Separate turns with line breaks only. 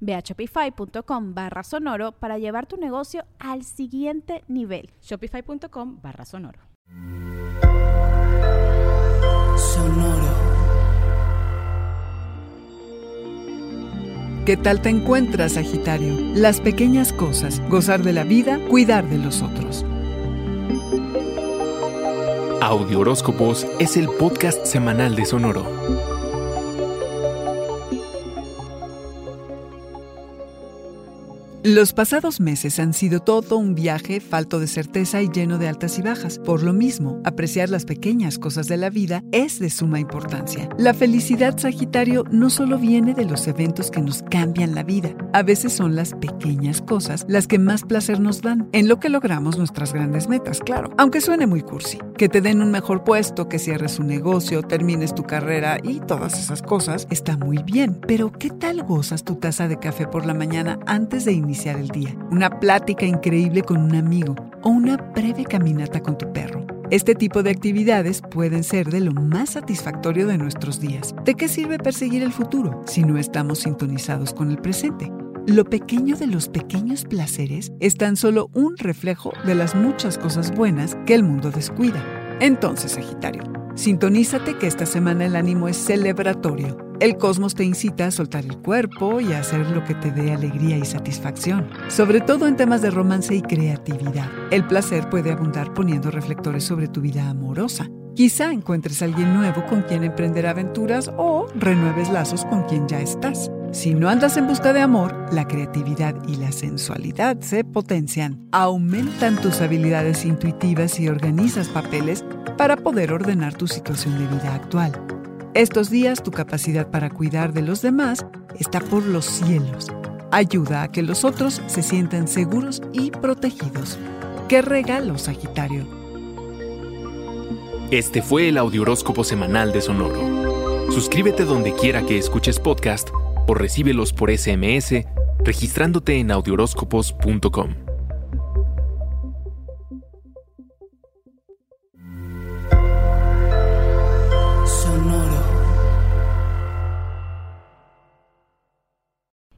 Ve a shopify.com barra sonoro para llevar tu negocio al siguiente nivel.
Shopify.com barra sonoro.
Sonoro. ¿Qué tal te encuentras, Sagitario? Las pequeñas cosas, gozar de la vida, cuidar de los otros.
Audio Horóscopos es el podcast semanal de Sonoro.
Los pasados meses han sido todo un viaje falto de certeza y lleno de altas y bajas. Por lo mismo, apreciar las pequeñas cosas de la vida es de suma importancia. La felicidad, Sagitario, no solo viene de los eventos que nos cambian la vida. A veces son las pequeñas cosas las que más placer nos dan, en lo que logramos nuestras grandes metas, claro. Aunque suene muy cursi. Que te den un mejor puesto, que cierres un negocio, termines tu carrera y todas esas cosas, está muy bien. Pero ¿qué tal gozas tu taza de café por la mañana antes de iniciar el día, una plática increíble con un amigo o una breve caminata con tu perro. Este tipo de actividades pueden ser de lo más satisfactorio de nuestros días. ¿De qué sirve perseguir el futuro si no estamos sintonizados con el presente? Lo pequeño de los pequeños placeres es tan solo un reflejo de las muchas cosas buenas que el mundo descuida. Entonces, Sagitario, sintonízate que esta semana el ánimo es celebratorio el cosmos te incita a soltar el cuerpo y a hacer lo que te dé alegría y satisfacción, sobre todo en temas de romance y creatividad. El placer puede abundar poniendo reflectores sobre tu vida amorosa. Quizá encuentres a alguien nuevo con quien emprender aventuras o renueves lazos con quien ya estás. Si no andas en busca de amor, la creatividad y la sensualidad se potencian. Aumentan tus habilidades intuitivas y organizas papeles para poder ordenar tu situación de vida actual. Estos días tu capacidad para cuidar de los demás está por los cielos. Ayuda a que los otros se sientan seguros y protegidos. ¡Qué regalo, Sagitario!
Este fue el Audioróscopo Semanal de Sonoro. Suscríbete donde quiera que escuches podcast o recíbelos por SMS registrándote en audioróscopos.com.